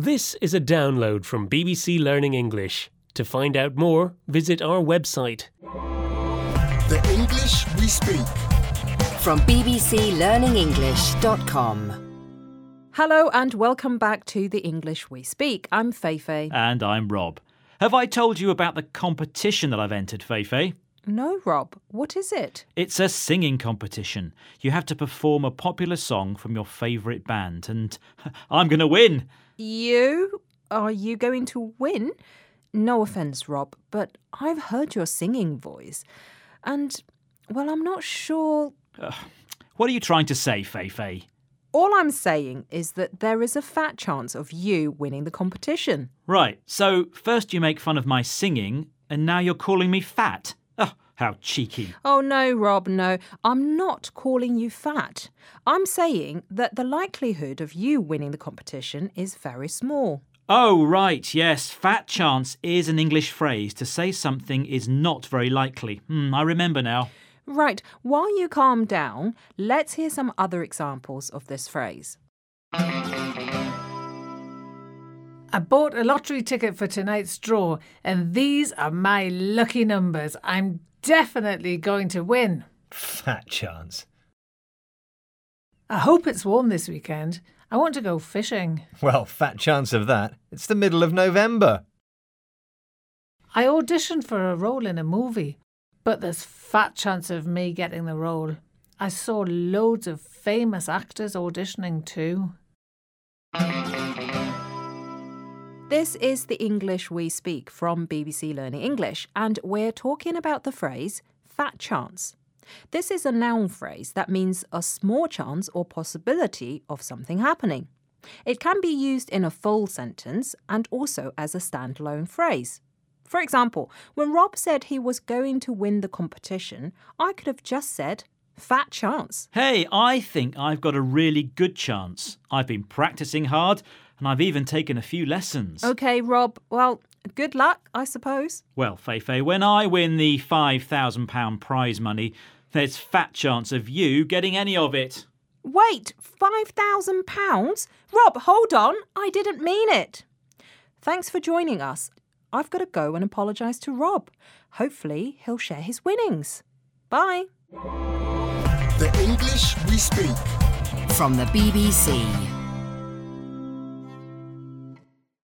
This is a download from BBC Learning English. To find out more, visit our website. The English we speak. From bbclearningenglish.com. Hello and welcome back to the English we speak. I'm Feifei. And I'm Rob. Have I told you about the competition that I've entered, Feifei? No, Rob. What is it? It's a singing competition. You have to perform a popular song from your favourite band, and I'm going to win. You? Are you going to win? No offence, Rob, but I've heard your singing voice. And, well, I'm not sure. What are you trying to say, Feifei? All I'm saying is that there is a fat chance of you winning the competition. Right, so first you make fun of my singing, and now you're calling me fat. Oh, how cheeky. Oh, no, Rob, no. I'm not calling you fat. I'm saying that the likelihood of you winning the competition is very small. Oh, right, yes. Fat chance is an English phrase to say something is not very likely. Hmm, I remember now. Right, while you calm down, let's hear some other examples of this phrase. I bought a lottery ticket for tonight's draw, and these are my lucky numbers. I'm definitely going to win. Fat chance. I hope it's warm this weekend. I want to go fishing. Well, fat chance of that. It's the middle of November. I auditioned for a role in a movie, but there's fat chance of me getting the role. I saw loads of famous actors auditioning too. This is the English we speak from BBC Learning English, and we're talking about the phrase fat chance. This is a noun phrase that means a small chance or possibility of something happening. It can be used in a full sentence and also as a standalone phrase. For example, when Rob said he was going to win the competition, I could have just said, fat chance. Hey, I think I've got a really good chance. I've been practicing hard, and I've even taken a few lessons. Okay, Rob, well, good luck, I suppose. Well, Feifei, when I win the £5,000 prize money, there's fat chance of you getting any of it. Wait, £5,000? Rob, hold on, I didn't mean it. Thanks for joining us. I've got to go and apologise to Rob. Hopefully, he'll share his winnings. Bye. The English we speak. From the BBC.